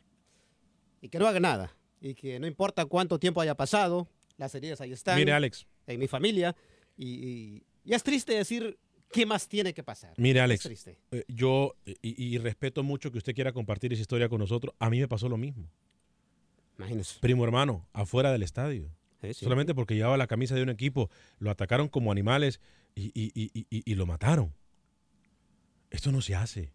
Y que no haga nada, y que no importa cuánto tiempo haya pasado, las heridas ahí están. Mire, Alex. En mi familia, y, y- y es triste decir qué más tiene que pasar. Mire, Es Alex, triste. eh, yo, y, y respeto mucho que usted quiera compartir esa historia con nosotros. A mí me pasó lo mismo. Imagínese. Primo hermano, afuera del estadio. Sí, sí. Solamente porque llevaba la camisa de un equipo, lo atacaron como animales y, y- y- y- lo mataron. Esto no se hace.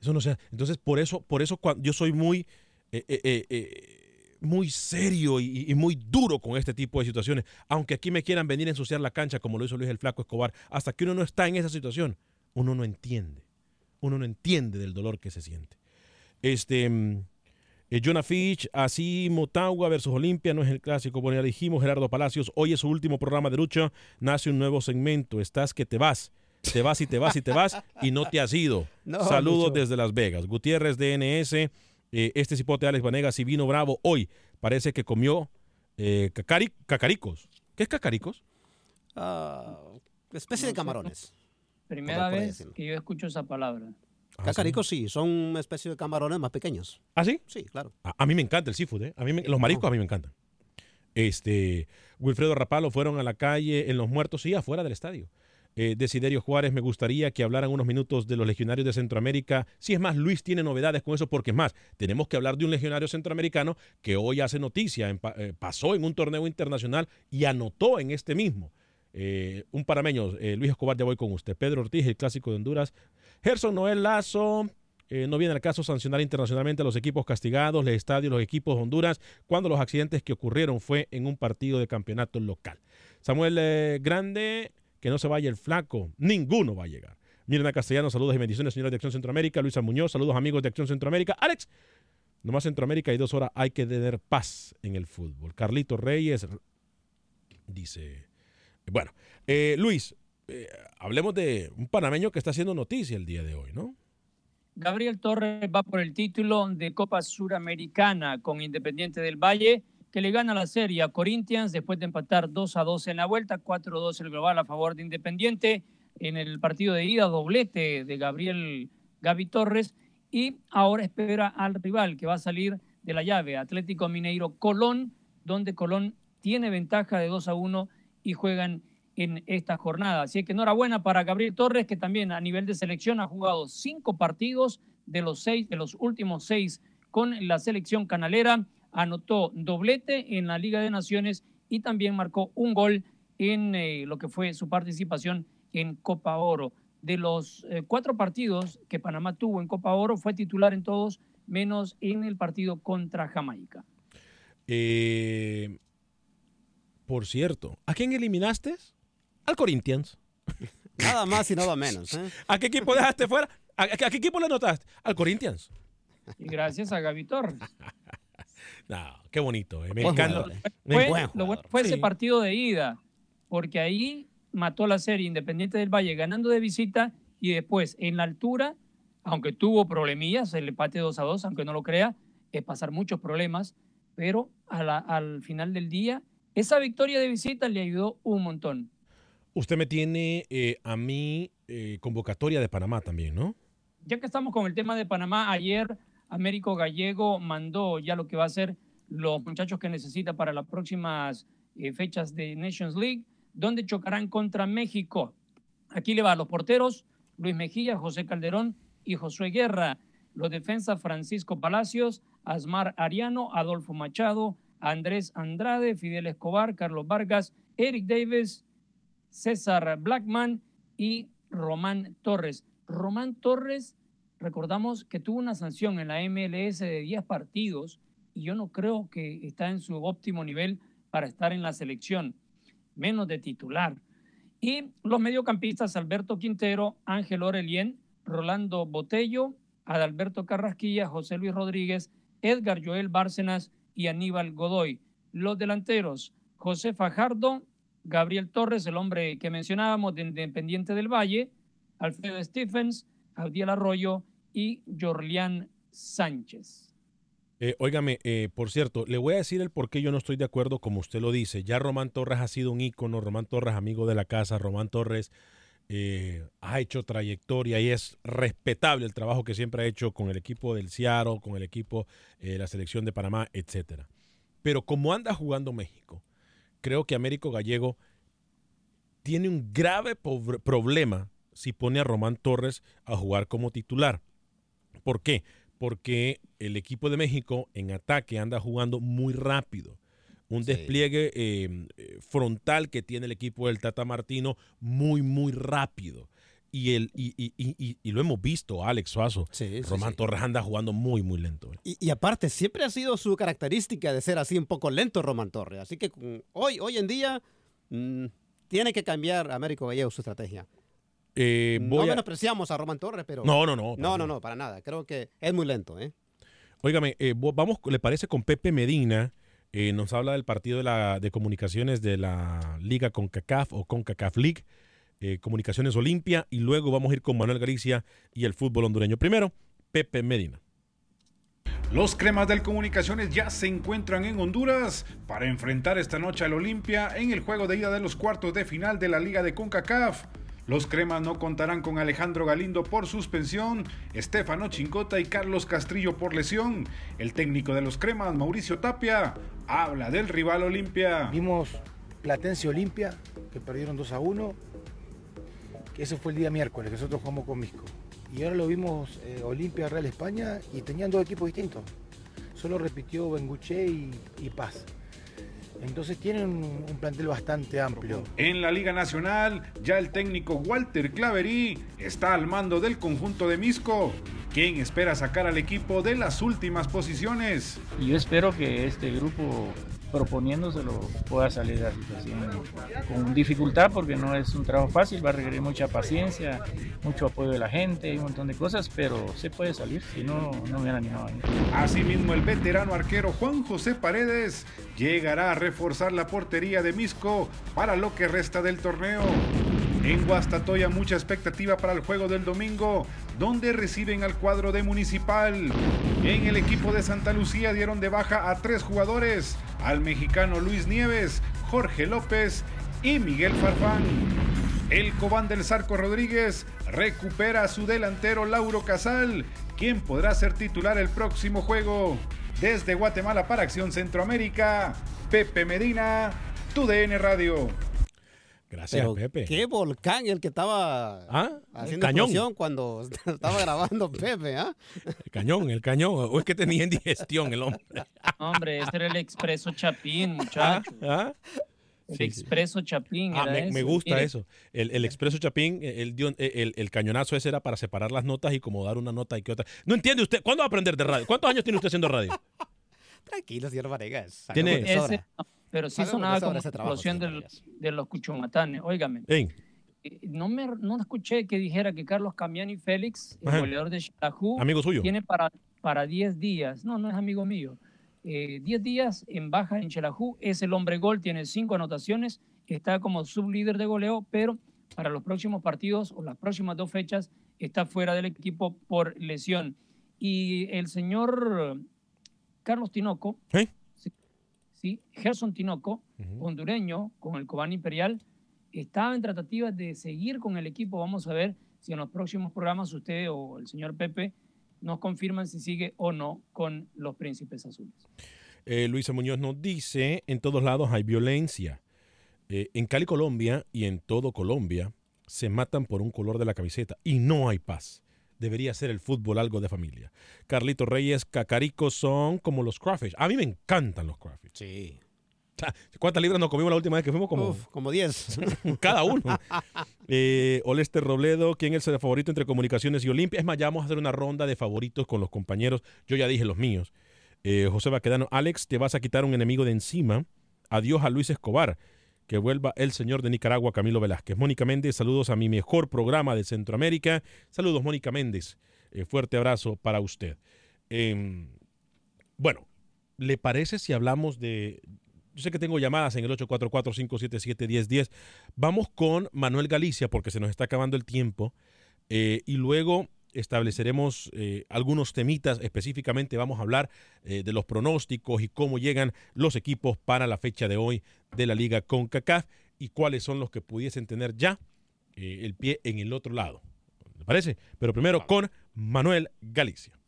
Eso no se hace. Entonces, por eso, por eso yo soy muy, eh, eh, eh, muy serio y, y muy duro con este tipo de situaciones. Aunque aquí me quieran venir a ensuciar la cancha como lo hizo Luis el Flaco Escobar, hasta que uno no está en esa situación, uno no entiende. Uno no entiende del dolor que se siente. Este. Eh, Jonah Fitch, así Motagua versus Olimpia, no es el clásico. Bueno, ya dijimos, Gerardo Palacios, hoy es su último programa de lucha, nace un nuevo segmento, estás que te vas, te vas y te vas y te vas y no te has ido. [LAUGHS] No, Saludos desde Las Vegas. Gutiérrez DNS, eh, este cipote Alex Vanegas y vino bravo hoy, parece que comió eh, cacari- cacaricos. ¿Qué es cacaricos? Ah, especie de camarones. Primera vez que yo escucho esa palabra. Cacaricos sí, son una especie de camarones más pequeños. ¿Ah, sí? Sí, claro. A, a mí me encanta el seafood, ¿eh? A mí me- los mariscos a mí me encantan. Este, Wilfredo Rapalo fueron a la calle en Los Muertos y afuera del estadio. Eh, Desiderio Juárez, me gustaría que hablaran unos minutos de los legionarios de Centroamérica. Si es más, Luis tiene novedades con eso, porque es más, tenemos que hablar de un legionario centroamericano que hoy hace noticia, en eh, pasó en un torneo internacional y anotó en este mismo. Eh, un parameño, eh, Luis Escobar, ya voy con usted. Pedro Ortiz, el clásico de Honduras. Gerson Noel Lazo, eh, no viene al caso sancionar internacionalmente a los equipos castigados, los estadios, los equipos de Honduras, cuando los accidentes que ocurrieron fue en un partido de campeonato local. Samuel eh, Grande, que no se vaya el flaco, ninguno va a llegar. Mirna Castellano, saludos y bendiciones, señores de Acción Centroamérica. Luisa Muñoz, saludos amigos de Acción Centroamérica. Alex, nomás Centroamérica y dos horas hay que tener paz en el fútbol. Carlito Reyes dice, bueno, eh, Luis, eh, hablemos de un panameño que está haciendo noticia el día de hoy, ¿no? Gabriel Torres va por el título de Copa Suramericana con Independiente del Valle, que le gana la serie a Corinthians después de empatar 2 a 2 en la vuelta, 4 a 2 el global a favor de Independiente. En el partido de ida, doblete de Gabriel Gaby Torres. Y ahora espera al rival que va a salir de la llave, Atlético Mineiro Colón, donde Colón tiene ventaja de 2 a 1 y juegan en esta jornada. Así que enhorabuena para Gabriel Torres, que también a nivel de selección ha jugado cinco partidos de los seis, de los últimos seis con la selección canalera. Anotó doblete en la Liga de Naciones y también marcó un gol en eh, lo que fue su participación en Copa Oro. De los eh, cuatro partidos que Panamá tuvo en Copa Oro, fue titular en todos, menos en el partido contra Jamaica. Eh, por cierto, ¿a quién eliminaste? Al Corinthians. [LAUGHS] Nada más y nada menos. ¿eh? [LAUGHS] ¿A qué equipo dejaste fuera? ¿A, a qué equipo le anotaste? Al Corinthians. Y gracias a Gaby Torres. [LAUGHS] No, qué bonito. eh, Me Buen encanta. Me Fue, encanta. lo bueno fue ese partido de ida, porque ahí mató la serie Independiente del Valle ganando de visita y después en la altura, aunque tuvo problemillas, el empate 2 a 2, aunque no lo crea, es pasar muchos problemas, pero a la- al final del día, esa victoria de visita le ayudó un montón. Usted me tiene eh, a mí eh, convocatoria de Panamá también, ¿no? Ya que estamos con el tema de Panamá, ayer Américo Gallego mandó ya lo que va a ser los muchachos que necesita para las próximas eh, fechas de Nations League, donde chocarán contra México. Aquí le va a los porteros, Luis Mejía, José Calderón y Josué Guerra. Los defensas, Francisco Palacios, Asmar Ariano, Adolfo Machado, Andrés Andrade, Fidel Escobar, Carlos Vargas, Eric Davis, César Blackman y Román Torres. Román Torres, recordamos que tuvo una sanción en la MLS de 10 partidos y yo no creo que está en su óptimo nivel para estar en la selección, menos de titular. Y los mediocampistas Alberto Quintero, Ángel Orelien, Rolando Botello, Adalberto Carrasquilla, José Luis Rodríguez, Edgar Joel Bárcenas y Aníbal Godoy. Los delanteros, José Fajardo, Gabriel Torres, el hombre que mencionábamos de Independiente del Valle, Alfredo Stephens, Abdiel Arroyo y Jorlián Sánchez. Eh, óigame, eh, por cierto, le voy a decir el por qué yo no estoy de acuerdo como usted lo dice. Ya Román Torres ha sido un ícono, Román Torres amigo de la casa, Román Torres eh, ha hecho trayectoria y es respetable el trabajo que siempre ha hecho con el equipo del Ciaro, con el equipo de eh, la selección de Panamá, etcétera. Pero como anda jugando México, creo que Américo Gallego tiene un grave problema si pone a Román Torres a jugar como titular. ¿Por qué? Porque el equipo de México en ataque anda jugando muy rápido. Un despliegue eh, eh, frontal que tiene el equipo del Tata Martino muy, muy rápido. Y, el, y, y- y- y lo hemos visto, Alex Suazo. sí, Román sí. Torres anda jugando muy, muy lento. eh. Y, aparte, siempre ha sido su característica de ser así un poco lento Román Torres. Así que mm, hoy, hoy en día mm, tiene que cambiar Américo Gallego su estrategia. Eh, no voy a- menospreciamos a Román Torres, pero... No, no, no, No, no, no, para nada. Creo que es muy lento, ¿eh? Óigame, eh, vamos, ¿le parece con Pepe Medina? Eh, nos habla del partido de, la, de comunicaciones de la Liga CONCACAF o CONCACAF League, eh, Comunicaciones Olimpia, y luego vamos a ir con Manuel Galicia y el fútbol hondureño. Primero, Pepe Medina. Los cremas del Comunicaciones ya se encuentran en Honduras para enfrentar esta noche al Olimpia en el juego de ida de los cuartos de final de la Liga de CONCACAF. Los cremas no contarán con Alejandro Galindo por suspensión, Estefano Chincota y Carlos Castrillo por lesión. El técnico de los cremas, Mauricio Tapia, habla del rival Olimpia. Vimos Platense Olimpia, que perdieron 2 a 1, que ese fue el día miércoles, que nosotros jugamos con Misco. Y ahora lo vimos eh, Olimpia Real España y tenían dos equipos distintos. Solo repitió Benguche y, y Paz. Entonces tienen un, plantel bastante amplio. En la Liga Nacional, ya el técnico Walter Claverí está al mando del conjunto de Misco, quien espera sacar al equipo de las últimas posiciones. Y yo espero que este grupo proponiéndoselo pueda salir la situación con dificultad porque no es un trabajo fácil, va a requerir mucha paciencia, mucho apoyo de la gente y un montón de cosas, pero se puede salir, si no, no me hubiera animado. Asimismo, el veterano arquero Juan José Paredes llegará a reforzar la portería de Misco para lo que resta del torneo. En Guastatoya mucha expectativa para el juego del domingo, donde reciben al cuadro de Municipal. En el equipo de Santa Lucía dieron de baja a tres jugadores, al mexicano Luis Nieves, Jorge López y Miguel Farfán. El Cobán del Zarco Rodríguez recupera a su delantero Lauro Casal, quien podrá ser titular el próximo juego. Desde Guatemala para Acción Centroamérica, Pepe Medina, TUDN Radio. Gracias, Pero Pepe. qué volcán el que estaba Ah, haciendo cañón. cuando [LAUGHS] estaba grabando Pepe, ¿ah? El cañón, el cañón. O es que tenía indigestión el hombre. [LAUGHS] Hombre, este era el Expreso Chapín, muchacho. ¿Ah? El Sí, sí. Expreso Chapín. Ah, era me, me ese. gusta Mire, eso. El, el expreso Chapín, el, dio- el, el cañonazo ese era para separar las notas y como dar una nota y que otra. No entiende usted. ¿Cuándo va a aprender de radio? ¿Cuántos años tiene usted haciendo radio? Tranquilo, señor Vanegas. Tiene- Sabemos de sobra. Ese- no, pero sí de sonaba como explosión del- de los cuchumatanes. Óigame. Eh, No, me, no escuché que dijera que Carlos Camiani Félix, el Ajá. goleador de Xelajú, Amigo suyo. tiene para, para 10 días, no, no es amigo mío, eh, 10 días en baja en Xelajú, es el hombre gol, tiene 5 anotaciones, está como sublíder de goleo, pero para los próximos partidos o las próximas dos fechas está fuera del equipo por lesión. Y el señor Carlos Tinoco, ¿Eh? Sí, Gerson Tinoco, hondureño, con el Cobán Imperial, estaba en tratativas de seguir con el equipo. Vamos a ver si en los próximos programas usted o el señor Pepe nos confirman si sigue o no con los Príncipes Azules. Eh, Luisa Muñoz nos dice, en todos lados hay violencia. Eh, en Cali, Colombia y en todo Colombia se matan por un color de la camiseta y no hay paz. Debería ser el fútbol algo de familia. Carlito Reyes, Cacaricos son como los crawfish. A mí me encantan los crawfish. Sí. ¿Cuántas libras nos comimos la última vez que fuimos? Como, Uf, como 10. [LAUGHS] cada uno. Eh, Olester Robledo, ¿quién es el favorito entre Comunicaciones y Olimpia? Es más, ya vamos a hacer una ronda de favoritos con los compañeros. Yo ya dije los míos. Eh, José Baquedano, Alex, te vas a quitar un enemigo de encima. Adiós a Luis Escobar. Que vuelva el señor de Nicaragua, Camilo Velázquez. Mónica Méndez, saludos a mi mejor programa de Centroamérica. Saludos, Mónica Méndez. Eh, fuerte abrazo para usted. Em, bueno, ¿le parece si hablamos de... Yo sé que tengo llamadas en el 844-577-1010. Vamos con Manuel Galicia porque se nos está acabando el tiempo. Eh, y luego estableceremos eh, algunos temitas. Específicamente vamos a hablar eh, de los pronósticos y cómo llegan los equipos para la fecha de hoy de la Liga CONCACAF y cuáles son los que pudiesen tener ya eh, el pie en el otro lado. ¿Le parece? Pero primero con Manuel Galicia.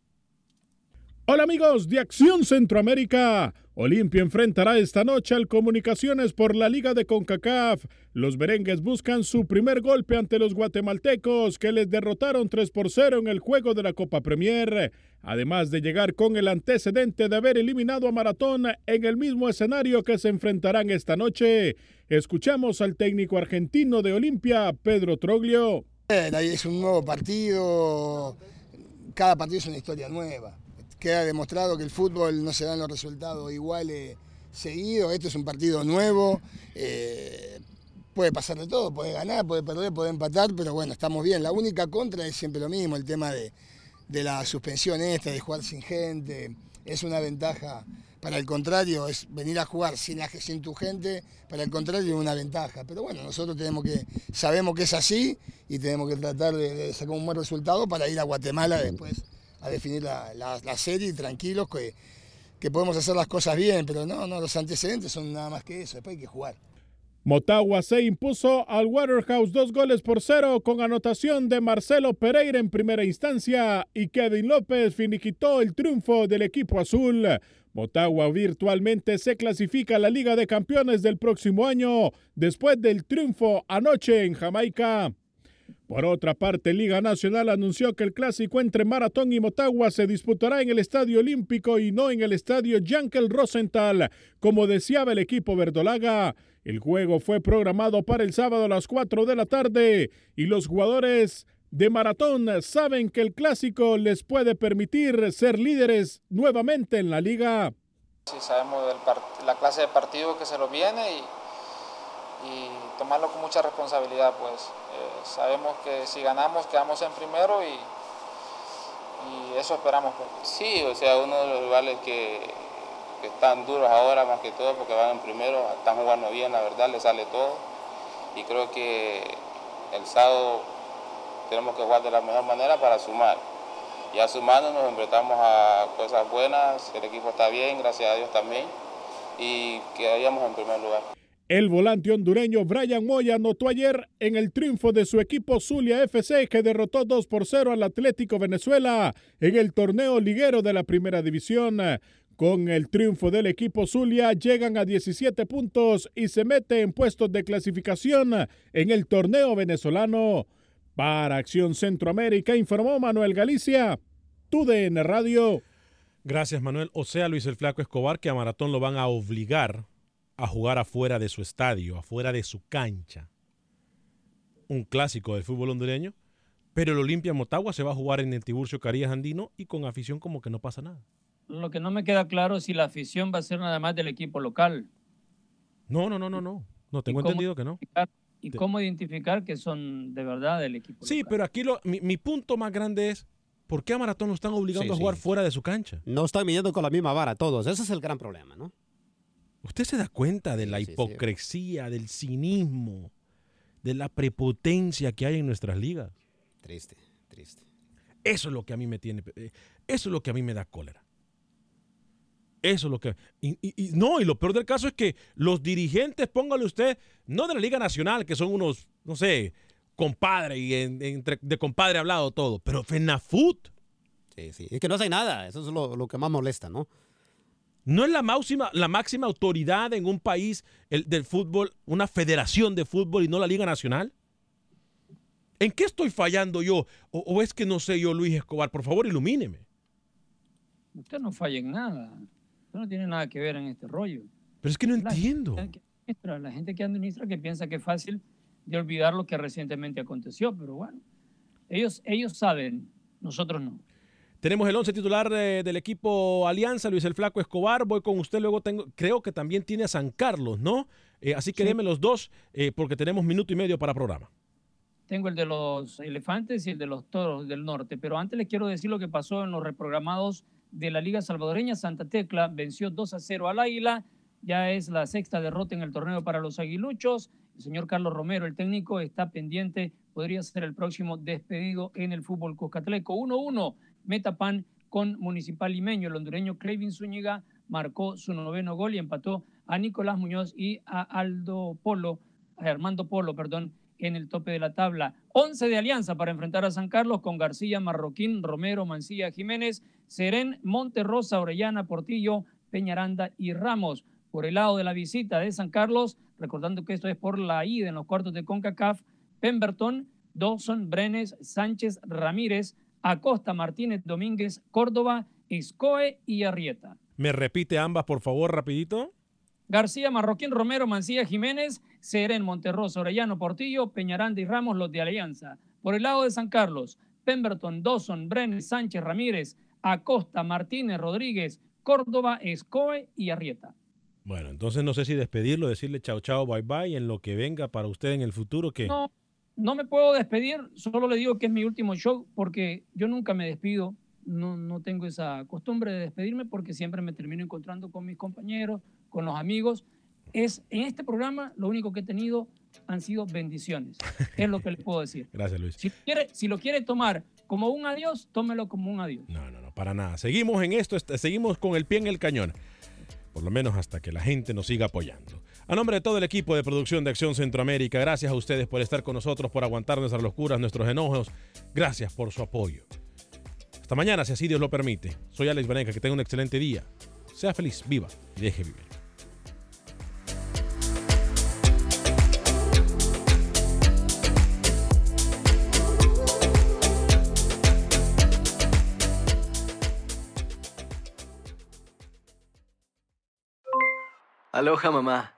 Hola amigos de Acción Centroamérica. Olimpia enfrentará esta noche al Comunicaciones por la Liga de CONCACAF. Los merengues buscan su primer golpe ante los guatemaltecos que les derrotaron 3 por 0 en el juego de la Copa Premier. Además de llegar con el antecedente de haber eliminado a Maratón en el mismo escenario que se enfrentarán esta noche. Escuchamos al técnico argentino de Olimpia, Pedro Troglio. Es un nuevo partido, cada partido es una historia nueva. Queda demostrado que el fútbol no se dan los resultados iguales seguidos, esto es un partido nuevo, eh, puede pasar de todo, puede ganar, puede perder, puede empatar, pero bueno, estamos bien. La única contra es siempre lo mismo, el tema de, de la suspensión esta, de jugar sin gente, es una ventaja para el contrario, es venir a jugar sin, sin tu gente, para el contrario es una ventaja. Pero bueno, nosotros tenemos que, sabemos que es así y tenemos que tratar de, sacar un buen resultado para ir a Guatemala después a definir la, la, serie tranquilos que, que podemos hacer las cosas bien, pero no, no, los antecedentes son nada más que eso, después hay que jugar. Motagua se impuso al Waterhouse dos goles por cero con anotación de Marcelo Pereira en primera instancia y Kevin López finiquitó el triunfo del equipo azul. Motagua virtualmente se clasifica a la Liga de Campeones del próximo año después del triunfo anoche en Jamaica. Por otra parte, Liga Nacional anunció que el clásico entre Maratón y Motagua se disputará en el Estadio Olímpico y no en el Estadio Yankel Rosenthal, como deseaba el equipo verdolaga. El juego fue programado para el sábado a las 4 de la tarde y los jugadores de maratón saben que el clásico les puede permitir ser líderes nuevamente en la liga. Sí, sabemos la clase de partido que se lo viene y, tomarlo con mucha responsabilidad, pues eh, sabemos que si ganamos quedamos en primero y, eso esperamos. Pues. Sí, o sea, uno de los rivales que, que están duros ahora más que todo porque van en primero, están jugando bien, la verdad, les sale todo. Y creo que el sábado tenemos que jugar de la mejor manera para sumar. Ya sumando nos enfrentamos a cosas buenas, el equipo está bien, gracias a Dios también, y quedaríamos en primer lugar. El volante hondureño Brian Moya anotó ayer en el triunfo de su equipo Zulia FC que derrotó 2 por 0 al Atlético Venezuela en el torneo liguero de la Primera División. Con el triunfo del equipo Zulia llegan a 17 puntos y se mete en puestos de clasificación en el torneo venezolano. Para Acción Centroamérica informó Manuel Galicia, TUDN Radio. Gracias Manuel. O sea, Luis el Flaco Escobar, que a Maratón lo van a obligar a jugar afuera de su estadio, afuera de su cancha. Un clásico del fútbol hondureño. Pero el Olimpia Motagua se va a jugar en el Tiburcio Carías Andino y con afición como que no pasa nada. Lo que no me queda claro es si la afición va a ser nada más del equipo local. No, no, no, no, no. No, tengo entendido que no. ¿Y cómo identificar que son de verdad del equipo? Sí, pero aquí lo, mi, punto más grande es, ¿por qué a Maratón lo están obligando a jugar fuera de su cancha? No están midiendo con la misma vara todos, ese es el gran problema, ¿no? Usted se da cuenta de la hipocresía, del cinismo, de la prepotencia que hay en nuestras ligas. Triste, triste. Eso es lo que a mí me tiene, eh, eso es lo que a mí me da cólera. Eso es lo que... Y, no, y lo peor del caso es que los dirigentes, póngale usted, no de la Liga Nacional, que son unos, no sé, compadre y entre, de compadre hablado todo, pero FENAFUT. Sí, sí, es que no hace nada, eso es lo, que más molesta, ¿no? ¿No es la máxima, la máxima autoridad en un país el, del fútbol, una federación de fútbol y no la Liga Nacional? ¿En qué estoy fallando yo? O, o es que no sé yo, Luis Escobar? Por favor, ilumíneme. Usted no falla en nada no tiene nada que ver en este rollo. Pero es que no entiendo. la gente que administra que piensa que es fácil de olvidar lo que recientemente aconteció, pero bueno, ellos, ellos saben, nosotros no. Tenemos el once titular eh, del equipo Alianza, Luis el Flaco Escobar. Voy con usted, luego tengo, creo que también tiene a San Carlos, ¿no? Eh, así que deme los dos, eh, porque tenemos minuto y medio para programa. Tengo el de los elefantes y el de los toros del norte, pero antes les quiero decir lo que pasó en los reprogramados de la Liga Salvadoreña. Santa Tecla venció 2 a 0 al Águila. Ya es la sexta derrota en el torneo para los aguiluchos. El señor Carlos Romero, el técnico, está pendiente. Podría ser el próximo despedido en el fútbol cuscatleco. 1-1, Metapan con Municipal Limeño. El hondureño Clevin Zúñiga marcó su noveno gol y empató a Nicolás Muñoz y a Aldo Polo, a Armando Polo, perdón, en el tope de la tabla. 11 de alianza para enfrentar a San Carlos con García, Marroquín, Romero, Mancilla, Jiménez, Serén, Monterrosa, Orellana, Portillo, Peñaranda y Ramos. Por el lado de la visita de San Carlos, recordando que esto es por la ida en los cuartos de CONCACAF, Pemberton, Dawson, Brenes, Sánchez, Ramírez, Acosta, Martínez, Domínguez, Córdoba, Escoe y Arrieta. ¿Me repite ambas, por favor, rapidito? García, Marroquín, Romero, Mancilla, Jiménez, Serén, Monterrosa, Orellano, Portillo, Peñaranda y Ramos, los de Alianza. Por el lado de San Carlos, Pemberton, Dawson, Brenner, Sánchez, Ramírez, Acosta, Martínez, Rodríguez, Córdoba, Escoe y Arrieta. Bueno, entonces no sé si despedirlo, decirle chao, chao, bye, bye, en lo que venga para usted en el futuro. que No, no me puedo despedir, solo le digo que es mi último show porque yo nunca me despido, no, no tengo esa costumbre de despedirme porque siempre me termino encontrando con mis compañeros, con los amigos. Es, en este programa lo único que he tenido han sido bendiciones, es lo que le puedo decir. [LAUGHS] Gracias, Luis. Si, quiere, si lo quiere tomar como un adiós, tómelo como un adiós. No, no, no, para nada. Seguimos en esto, est- seguimos con el pie en el cañón. Por lo menos hasta que la gente nos siga apoyando. A nombre de todo el equipo de producción de Acción Centroamérica, gracias a ustedes por estar con nosotros, por aguantar nuestras locuras, nuestros enojos. Gracias por su apoyo. Hasta mañana, si así Dios lo permite. Soy Alex Vaneca, que tenga un excelente día. Sea feliz, viva y deje vivir. Aloha mamá,